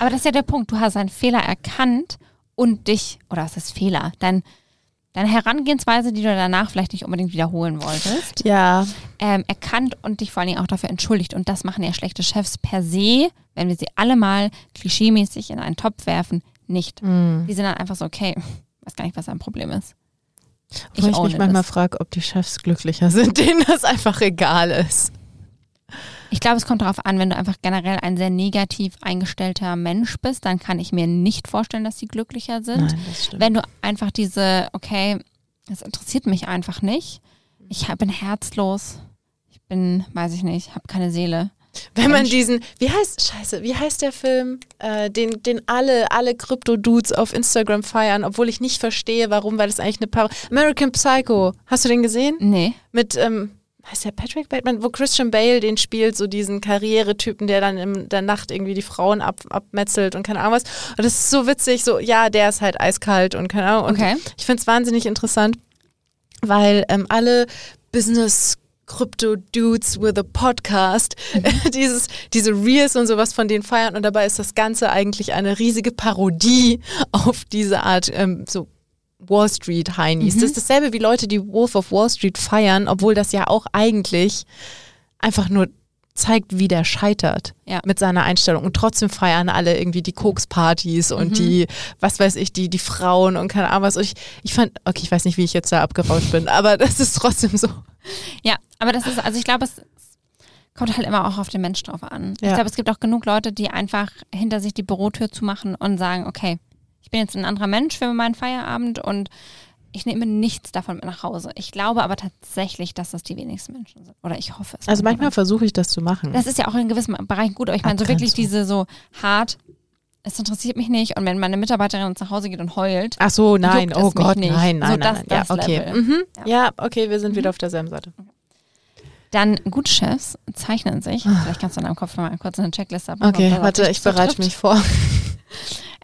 Aber das ist ja der Punkt. Du hast einen Fehler erkannt und dich, oder was ist Fehler? Dein, deine Herangehensweise, die du danach vielleicht nicht unbedingt wiederholen wolltest, Ja, ähm, erkannt und dich vor allen Dingen auch dafür entschuldigt. Und das machen ja schlechte Chefs per se, wenn wir sie alle mal klischeemäßig in einen Topf werfen, nicht. Mhm. Die sind dann einfach so, okay, weiß gar nicht, was dein Problem ist. Wo ich own mich manchmal frage, ob die Chefs glücklicher sind, denen das einfach egal ist. Ich glaube, es kommt darauf an, wenn du einfach generell ein sehr negativ eingestellter Mensch bist, dann kann ich mir nicht vorstellen, dass sie glücklicher sind. Nein. Wenn du einfach diese, okay, das interessiert mich einfach nicht. Ich bin herzlos. Ich bin, weiß ich nicht, habe keine Seele. Wenn man diesen, wie heißt, scheiße, wie heißt der Film, äh, den, den alle, alle Krypto-Dudes auf Instagram feiern, obwohl ich nicht verstehe, warum, weil das eigentlich eine Par American Psycho. Hast du den gesehen? Nee. Mit, ähm, heißt der Patrick Bateman, wo Christian Bale den spielt, so diesen Karrieretypen, der dann in der Nacht irgendwie die Frauen ab, abmetzelt und keine Ahnung was. Und das ist so witzig, so, ja, der ist halt eiskalt und keine Ahnung. Und Okay. ich finde es wahnsinnig interessant, weil ähm, alle Business Crypto Dudes with a Podcast, dieses, diese Reels und sowas von denen feiern und dabei ist das Ganze eigentlich eine riesige Parodie auf diese Art ähm, so Wall Street Heinis. Das ist dasselbe wie Leute, die Wolf of Wall Street feiern, obwohl das ja auch eigentlich einfach nur zeigt, wie der scheitert Ja. mit seiner Einstellung. Und trotzdem feiern alle irgendwie die Kokspartys und die, was weiß ich, die, die Frauen und keine Ahnung was. Und ich, ich fand, okay, ich weiß nicht, wie ich jetzt da abgerauscht bin, aber das ist trotzdem so. Ja, aber das ist, also ich glaube, es kommt halt immer auch auf den Mensch drauf an. Ich Ja. glaube, es gibt auch genug Leute, die einfach hinter sich die Bürotür zumachen und sagen, okay, ich bin jetzt ein anderer Mensch für meinen Feierabend und ich nehme nichts davon mit nach Hause. Ich glaube aber tatsächlich, dass das die wenigsten Menschen sind. Oder ich hoffe es. Also manchmal versuche ich das zu machen. Das ist ja auch in gewissen Bereichen gut, aber ich meine, so wirklich diese so hart, es interessiert mich nicht und wenn meine Mitarbeiterin uns nach Hause geht und heult, Ach so, nein, oh Gott, nicht. nein, nein, So, nein, das- nein. Ja, das okay. Level. Mhm. Ja. Ja, okay, wir sind wieder auf derselben Seite. dann gute Chefs zeichnen sich, vielleicht kannst du in deinem Kopf mal kurz eine Checkliste abmachen. Okay, warte, ich bereite mich vor.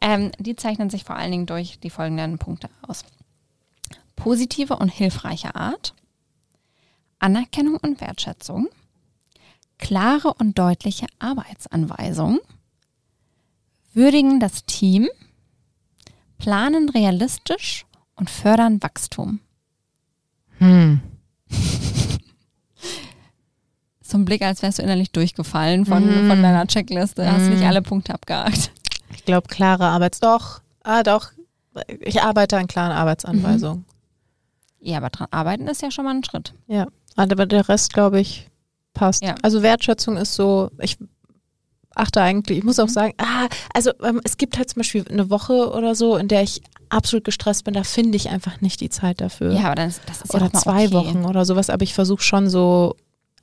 Ähm, die zeichnen sich vor allen Dingen durch die folgenden Punkte aus. Positive und hilfreiche Art, Anerkennung und Wertschätzung, klare und deutliche Arbeitsanweisungen, würdigen das Team, planen realistisch und fördern Wachstum. Hm. So ein Blick, als wärst du innerlich durchgefallen von, Mhm. von deiner Checkliste. Hast nicht Mhm. alle Punkte abgehakt. Ich glaube, klare Arbeits... Doch, ah doch, ich arbeite an klaren Arbeitsanweisungen. Ja, aber dran arbeiten ist ja schon mal ein Schritt. Ja, aber der Rest, glaube ich, passt. Ja. Also Wertschätzung ist so, ich achte eigentlich, ich muss auch sagen, ah, also ähm, es gibt halt zum Beispiel eine Woche oder so, in der ich absolut gestresst bin, da finde ich einfach nicht die Zeit dafür. Ja, aber dann ist, das ist ja oder zwei okay. Wochen oder sowas, aber ich versuche schon so,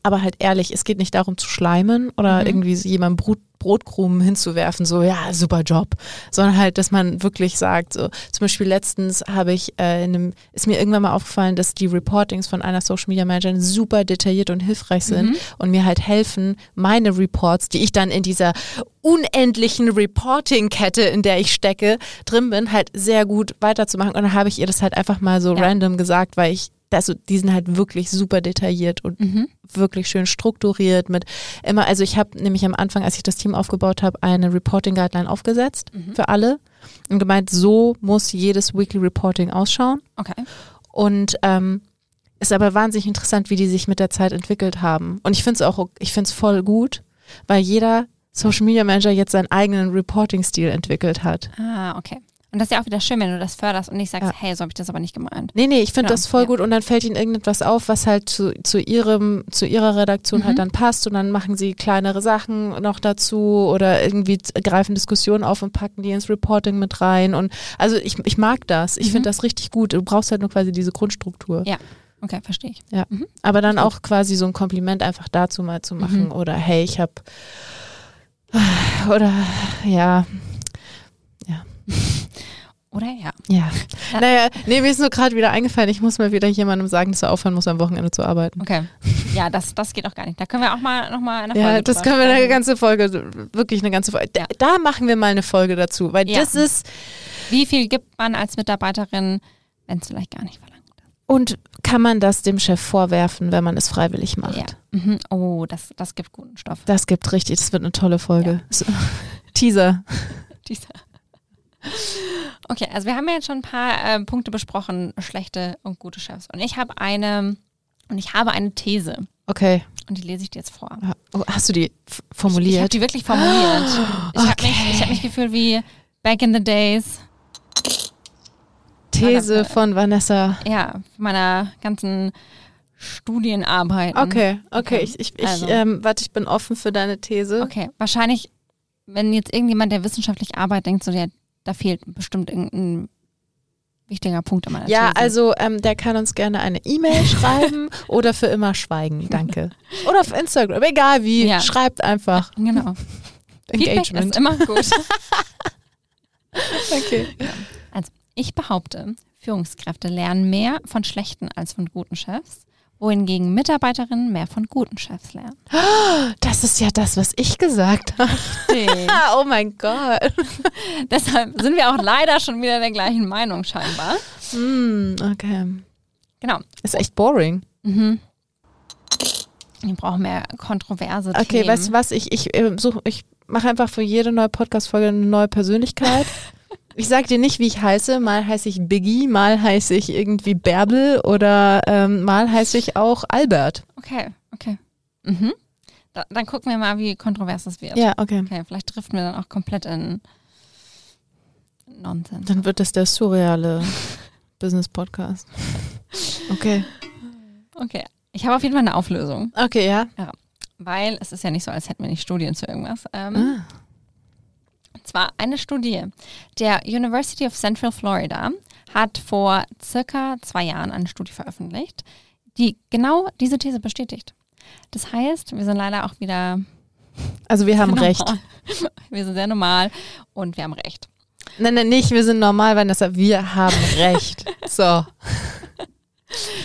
aber halt ehrlich, es geht nicht darum zu schleimen oder Mhm. irgendwie jemandem Brot, Brotkrumen hinzuwerfen, so ja, super Job, sondern halt, dass man wirklich sagt, so zum Beispiel letztens habe ich äh, in einem, ist mir irgendwann mal aufgefallen, dass die Reportings von einer Social Media Managerin super detailliert und hilfreich sind Mhm. und mir halt helfen, meine Reports, die ich dann in dieser unendlichen Reporting-Kette, in der ich stecke, drin bin, halt sehr gut weiterzumachen. Und dann habe ich ihr das halt einfach mal so Ja. random gesagt, weil ich, also die sind halt wirklich super detailliert und Mhm. wirklich schön strukturiert mit immer, also ich habe nämlich am Anfang, als ich das Team aufgebaut habe, eine Reporting Guideline aufgesetzt Mhm. für alle und gemeint, so muss jedes Weekly Reporting ausschauen. Okay. Und ähm, ist aber wahnsinnig interessant, wie die sich mit der Zeit entwickelt haben. Und ich finde es auch, ich finde es voll gut, weil jeder Social Media Manager jetzt seinen eigenen Reporting-Stil entwickelt hat. Ah, okay. Und das ist ja auch wieder schön, wenn du das förderst und nicht sagst, Ja. hey, so habe ich das aber nicht gemeint. Nee, nee, ich finde Genau, das voll ja. gut und dann fällt ihnen irgendetwas auf, was halt zu, zu ihrem, zu ihrer Redaktion Mhm. halt dann passt und dann machen sie kleinere Sachen noch dazu oder irgendwie greifen Diskussionen auf und packen die ins Reporting mit rein und also ich, ich mag das. Ich Mhm. finde das richtig gut. Du brauchst halt nur quasi diese Grundstruktur. Ja. Okay, verstehe ich. Aber dann auch quasi so ein Kompliment einfach dazu mal zu machen Mhm. oder hey, ich habe oder ja, Oder ja. ja. Ja. Naja, nee, mir ist nur gerade wieder eingefallen, ich muss mal wieder jemandem sagen, dass er aufhören muss, am Wochenende zu arbeiten. Okay. Ja, das, das geht auch gar nicht. Da können wir auch mal nochmal eine Folge Ja, das können wir eine ganze Folge, wirklich eine ganze Folge. Da, da machen wir mal eine Folge dazu, weil Ja. das ist Wie viel gibt man als Mitarbeiterin, wenn es vielleicht gar nicht verlangt? und kann man das dem Chef vorwerfen, wenn man es freiwillig macht? Ja. Mhm. Oh, das, das gibt guten Stoff. Das gibt richtig, das wird eine tolle Folge. So, Teaser. Dieser. Okay, also wir haben ja jetzt schon ein paar äh, Punkte besprochen, schlechte und gute Chefs. Und ich habe eine, und ich habe eine These. Okay. Und die lese ich dir jetzt vor. Oh, hast du die f- Ich habe formuliert? die wirklich formuliert. Ich habe Okay. mich, ich hab mich gefühlt wie back in the days. These von Vanessa. Ja, meiner ganzen Studienarbeiten. Okay, okay. Ich, ich, ich also. ähm, warte, ich bin offen für deine These. Okay, wahrscheinlich, wenn jetzt irgendjemand, der wissenschaftlich arbeitet, denkt so, ja, da fehlt bestimmt irgendein wichtiger Punkt in meiner Ja, These. also ähm, der kann uns gerne eine E-Mail schreiben oder für immer schweigen. Danke. Oder auf Instagram, egal wie. Ja. Schreibt einfach. Genau. Feedback Engagement. ist immer gut. Okay. Also, ich behaupte, Führungskräfte lernen mehr von schlechten als von guten Chefs, wohingegen Mitarbeiterinnen mehr von guten Chefs lernen. Das ist ja das, was ich gesagt habe. Oh mein Gott. Deshalb sind wir auch leider schon wieder der gleichen Meinung scheinbar. Hm, okay. Genau. Ist echt boring. Mhm. Wir brauchen mehr kontroverse Okay, Themen. weißt du was? Ich, ich, äh, such, ich mache einfach für jede neue Podcast-Folge eine neue Persönlichkeit. Ich sag dir nicht, wie ich heiße. Mal heiße ich Biggie, mal heiße ich irgendwie Bärbel oder ähm, mal heiße ich auch Albert. Okay, okay. Mhm. Da, dann gucken wir mal, wie kontrovers das wird. Ja, okay. Okay, vielleicht driften wir dann auch komplett in Nonsens. Dann wird das der surreale Business-Podcast. Okay. Okay, ich habe auf jeden Fall eine Auflösung, Okay, ja. weil es ist ja nicht so, als hätten wir nicht Studien zu irgendwas. Ähm, Ah. Und zwar eine Studie der University of Central Florida hat vor circa zwei Jahren eine Studie veröffentlicht, die genau diese These bestätigt. Das heißt, wir sind leider auch wieder Also wir haben recht. Wir sind sehr normal und wir haben recht. Nein, nein, nicht, wir sind normal, Vanessa. Wir haben recht. So.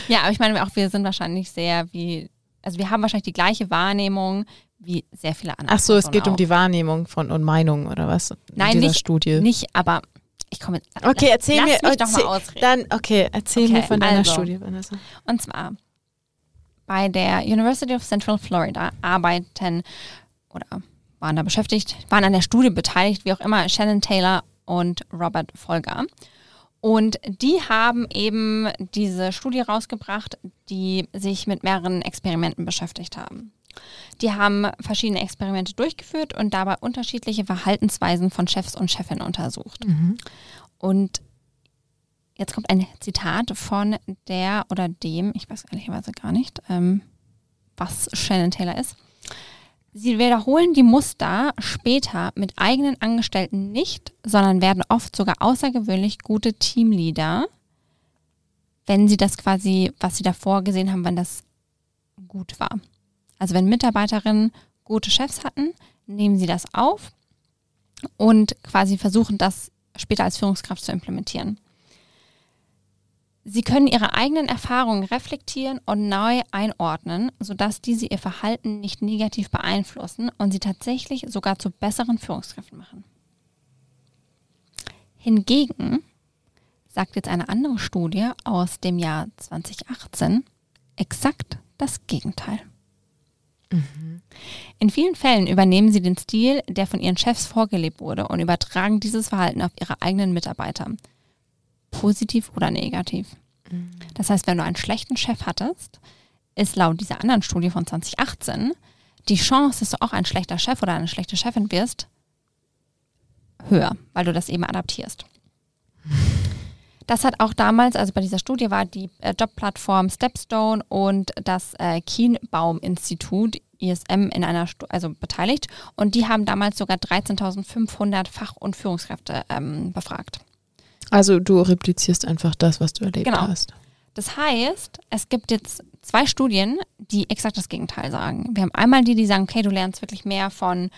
Ja, aber ich meine auch, wir sind wahrscheinlich sehr wie, also wir haben wahrscheinlich die gleiche Wahrnehmung wie sehr viele andere. Ach so, es geht um auch. die Wahrnehmung von und Meinung oder was? In Nein, dieser nicht- Studie. Nicht, aber ich komme. Okay, erzähl lass mir. Mich doch erzähl, mal ausreden. Dann, okay, erzähl Okay, mir von deiner also. Studie, Vanessa. Und zwar bei der University of Central Florida arbeiten oder waren da beschäftigt, waren an der Studie beteiligt, wie auch immer, Shannon Taylor und Robert Folger. Und die haben eben diese Studie rausgebracht, die sich mit mehreren Experimenten beschäftigt haben. Die haben verschiedene Experimente durchgeführt und dabei unterschiedliche Verhaltensweisen von Chefs und Chefinnen untersucht. Und jetzt kommt ein Zitat von der oder dem, ich weiß ehrlicherweise gar nicht, ähm, was Shannon Taylor ist. Sie wiederholen die Muster später mit eigenen Angestellten nicht, sondern werden oft sogar außergewöhnlich gute Teamleader, wenn sie das quasi, was sie davor gesehen haben, wenn das gut war. Also wenn Mitarbeiterinnen gute Chefs hatten, nehmen sie das auf und quasi versuchen das später als Führungskraft zu implementieren. Sie können ihre eigenen Erfahrungen reflektieren und neu einordnen, sodass diese ihr Verhalten nicht negativ beeinflussen und sie tatsächlich sogar zu besseren Führungskräften machen. Hingegen sagt jetzt eine andere Studie aus dem Jahr 2018 exakt das Gegenteil. In vielen Fällen übernehmen sie den Stil, der von ihren Chefs vorgelebt wurde und übertragen dieses Verhalten auf ihre eigenen Mitarbeiter. Positiv oder negativ. Das heißt, wenn du einen schlechten Chef hattest, ist laut dieser anderen Studie von 2018 die Chance, dass du auch ein schlechter Chef oder eine schlechte Chefin wirst, höher, weil du das eben adaptierst. Das hat auch damals, also bei dieser Studie war die äh, Jobplattform Stepstone und das äh, Kienbaum-Institut ISM in einer, Stu also beteiligt und die haben damals sogar 13.500 Fach- und Führungskräfte ähm, befragt. Also du replizierst einfach das, was du erlebt Genau. hast. Das heißt, es gibt jetzt zwei Studien, die exakt das Gegenteil sagen. Wir haben einmal die, die sagen, okay, du lernst wirklich mehr von,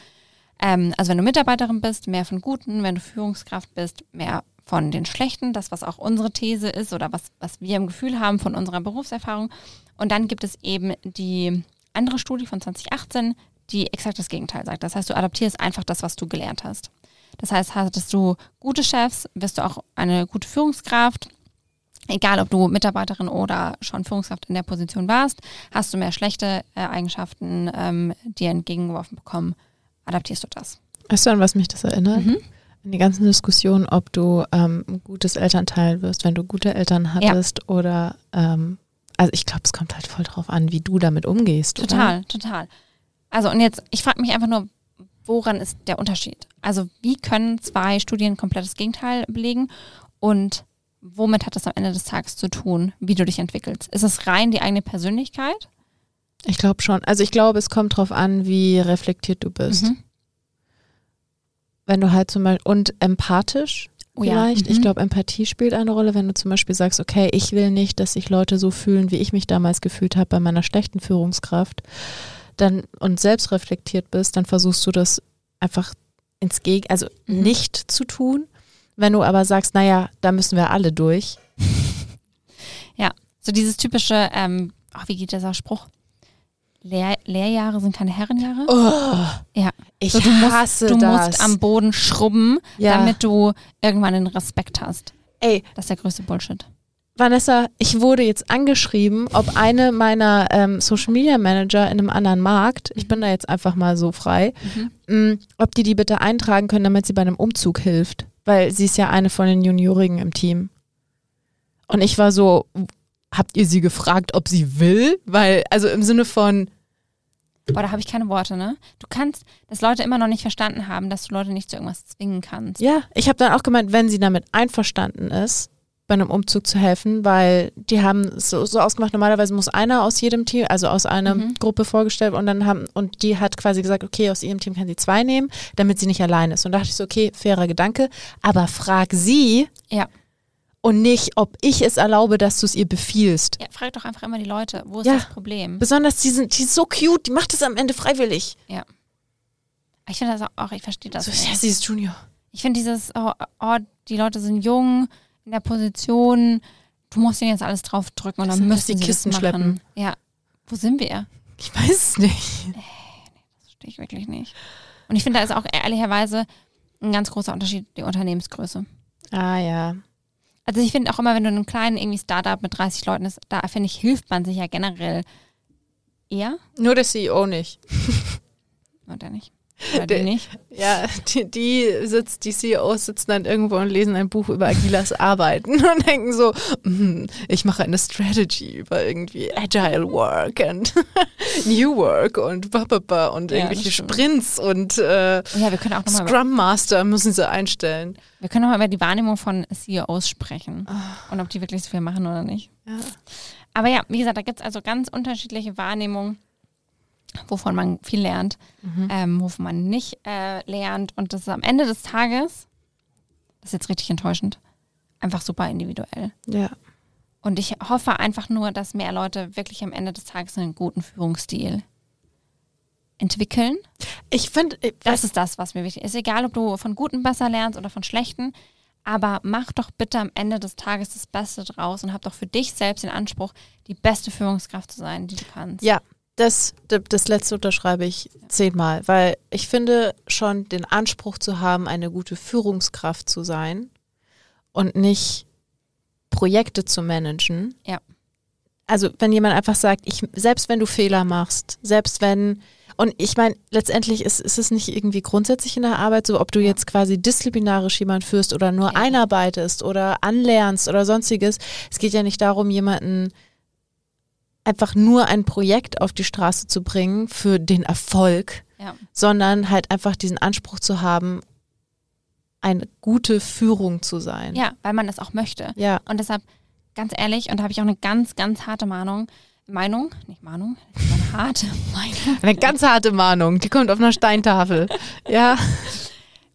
ähm, also wenn du Mitarbeiterin bist, mehr von Guten, wenn du Führungskraft bist, mehr von den Schlechten, das, was auch unsere These ist oder was, was wir im Gefühl haben von unserer Berufserfahrung. Und dann gibt es eben die andere Studie von 2018, die exakt das Gegenteil sagt. Das heißt, du adaptierst einfach das, was du gelernt hast. Das heißt, hattest du gute Chefs, wirst du auch eine gute Führungskraft. egal ob du Mitarbeiterin oder schon Führungskraft in der Position warst, hast du mehr schlechte äh, Eigenschaften ähm, dir entgegengeworfen bekommen, adaptierst du das. Weißt du, an was mich das erinnert? Mhm. In die ganzen Diskussionen, ob du ähm, ein gutes Elternteil wirst, wenn du gute Eltern hattest oder ähm, also ich glaube, es kommt halt voll drauf an, wie du damit umgehst. Total, Oder? total. Also und jetzt, ich frage mich einfach nur, woran ist der Unterschied? Also wie können zwei Studien komplett das Gegenteil belegen und womit hat das am Ende des Tages zu tun, wie du dich entwickelst? Ist es rein die eigene Persönlichkeit? Ich glaube schon. Also ich glaube, es kommt drauf an, wie reflektiert du bist. Mhm. Wenn du halt zum Beispiel und empathisch Oh ja. vielleicht. Ich Mhm. glaube, Empathie spielt eine Rolle, wenn du zum Beispiel sagst, okay, ich will nicht, dass sich Leute so fühlen, wie ich mich damals gefühlt habe bei meiner schlechten Führungskraft, dann und selbst reflektiert bist, dann versuchst du das einfach ins Geg, also Mhm. nicht zu tun. Wenn du aber sagst, naja, da müssen wir alle durch. So dieses typische, ähm, ach, wie geht dieser Spruch? Lehr Lehrjahre sind keine Herrenjahre. Oh, Ja. ich So, du musst, hasse du das. musst am Boden schrubben, Ja. damit du irgendwann den Respekt hast. Ey, Das ist der größte Bullshit. Vanessa, ich wurde jetzt angeschrieben, ob eine meiner ähm, Social Media Manager in einem anderen Markt, ich bin da jetzt einfach mal so frei, mh, ob die die bitte eintragen können, damit sie bei einem Umzug hilft, weil sie ist ja eine von den Juniorigen im Team. Und ich war so, habt ihr sie gefragt, ob sie will? Weil, also im Sinne von, Boah, da habe ich keine Worte, ne? Du kannst, dass Leute immer noch nicht verstanden haben, dass du Leute nicht zu irgendwas zwingen kannst. ja, ich habe dann auch gemeint, wenn sie damit einverstanden ist, bei einem Umzug zu helfen, weil die haben es so, so ausgemacht, normalerweise muss einer aus jedem Team, also aus einer Mhm. Gruppe vorgestellt und dann haben, und die hat quasi gesagt, okay, aus ihrem Team kann sie zwei nehmen, damit sie nicht allein ist. Und da dachte ich so, okay, fairer Gedanke, aber frag sie Ja. und nicht, ob ich es erlaube, dass du es ihr befiehlst. Ja, frag doch einfach immer die Leute, wo ist Ja. das Problem? Besonders die sind, die ist so cute, die macht es am Ende freiwillig. Ich finde das auch, ich verstehe das. So, ja, sie ist Junior. Ich finde dieses, oh, oh, die Leute sind jung, in der Position, du musst ihnen jetzt alles draufdrücken und dann müssen die Kisten schleppen. Ja. Wo sind wir? Ich weiß es nicht. Das verstehe ich wirklich nicht. Und ich finde, da ist auch ehrlicherweise ein ganz großer Unterschied die Unternehmensgröße. Ah ja. Also ich finde auch immer, wenn du in einem kleinen irgendwie Startup mit 30 Leuten ist, da finde ich, hilft man sich ja generell eher. Nur der CEO nicht. Oder nicht? Der- die nicht? Ja, die, die sitzt, die CEOs sitzen dann irgendwo und lesen ein Buch über agiles Arbeiten und denken so, "Mhm, ich mache eine Strategy über irgendwie Agile Work und New Work und bababa und Ja, irgendwelche stimmt. Sprints und äh, Oh ja, wir können auch nochmal über, Scrum Master müssen sie einstellen. wir können noch mal über die Wahrnehmung von CEOs sprechen Ah. und ob die wirklich so viel machen oder nicht. Ja. Aber ja, wie gesagt, da gibt es also ganz unterschiedliche Wahrnehmungen, wovon man viel lernt, Mhm. ähm, wovon man nicht äh, lernt. Und das ist am Ende des Tages, das ist jetzt richtig enttäuschend, einfach super individuell. Ja. Und ich hoffe einfach nur, dass mehr Leute wirklich am Ende des Tages einen guten Führungsstil entwickeln. Ich finde, Das ist das, was mir wichtig ist. Egal, ob du von guten besser lernst oder von schlechten, aber mach doch bitte am Ende des Tages das Beste draus und hab doch für dich selbst den Anspruch, die beste Führungskraft zu sein, die du kannst. Ja, das, das, letzte unterschreibe ich zehnmal, weil ich finde schon den Anspruch zu haben, eine gute Führungskraft zu sein und nicht Projekte zu managen. Ja. Also wenn jemand einfach sagt, ich, selbst wenn du Fehler machst, selbst wenn, und ich meine, letztendlich ist, ist es nicht irgendwie grundsätzlich in der Arbeit so, ob du jetzt quasi disziplinarisch jemand führst oder nur Ja. einarbeitest oder anlernst oder sonstiges. Es geht ja nicht darum, jemanden einfach nur ein Projekt auf die Straße zu bringen für den Erfolg, Ja. sondern halt einfach diesen Anspruch zu haben, eine gute Führung zu sein. ja, weil man das auch möchte. Ja, Und deshalb, ganz ehrlich, und da habe ich auch eine ganz, ganz harte Mahnung, Meinung, nicht Mahnung, eine harte Meinung. eine ganz harte Mahnung, die kommt auf einer Steintafel. Ja,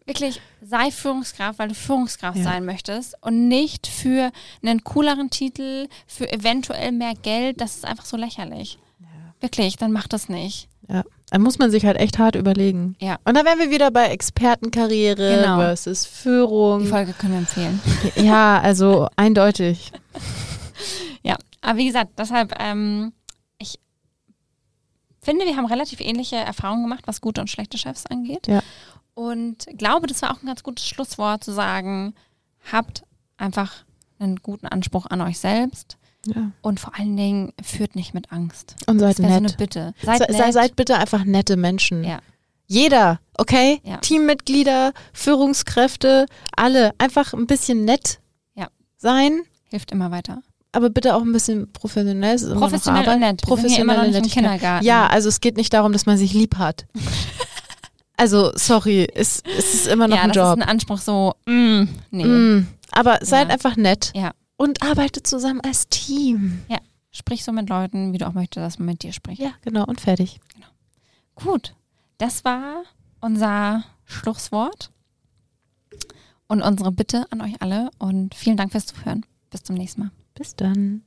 Wirklich, sei Führungskraft, weil du Führungskraft Ja. sein möchtest und nicht für einen cooleren Titel, für eventuell mehr Geld. Das ist einfach so lächerlich. Wirklich, dann mach das nicht. ja. Da muss man sich halt echt hart überlegen. Ja. Und dann wären wir wieder bei Expertenkarriere Genau. versus Die Führung. Folge können wir empfehlen. Ja, also eindeutig. Ja, aber wie gesagt, deshalb, ähm, ich finde, wir haben relativ ähnliche Erfahrungen gemacht, was gute und schlechte Chefs angeht. Ja. Und glaube, das war auch ein ganz gutes Schlusswort zu sagen, habt einfach einen guten Anspruch an euch selbst Ja. und vor allen Dingen führt nicht mit Angst. Und seid wäre so eine nett. Bitte. Seid, sei, nett. seid bitte einfach nette Menschen. Ja. Jeder, okay? Ja. Teammitglieder, Führungskräfte, alle. Einfach ein bisschen nett Ja. sein, Hilft immer weiter. aber bitte auch ein bisschen professionell. Professionell und nett. Im Nettigkeit. Kindergarten. Ja, also es geht nicht darum, dass man sich lieb hat. also, sorry, es, es ist immer noch ja, ein das Job. ist ein Anspruch so, mm, nee. Mm, aber seid Ja. einfach nett Ja. und arbeitet zusammen als Team. Sprich so mit Leuten, wie du auch möchtest, dass man mit dir spricht. Ja, genau, und fertig. Gut, das war unser Schlusswort und unsere Bitte an euch alle und vielen Dank fürs Zuhören. Bis zum nächsten Mal. Bis dann.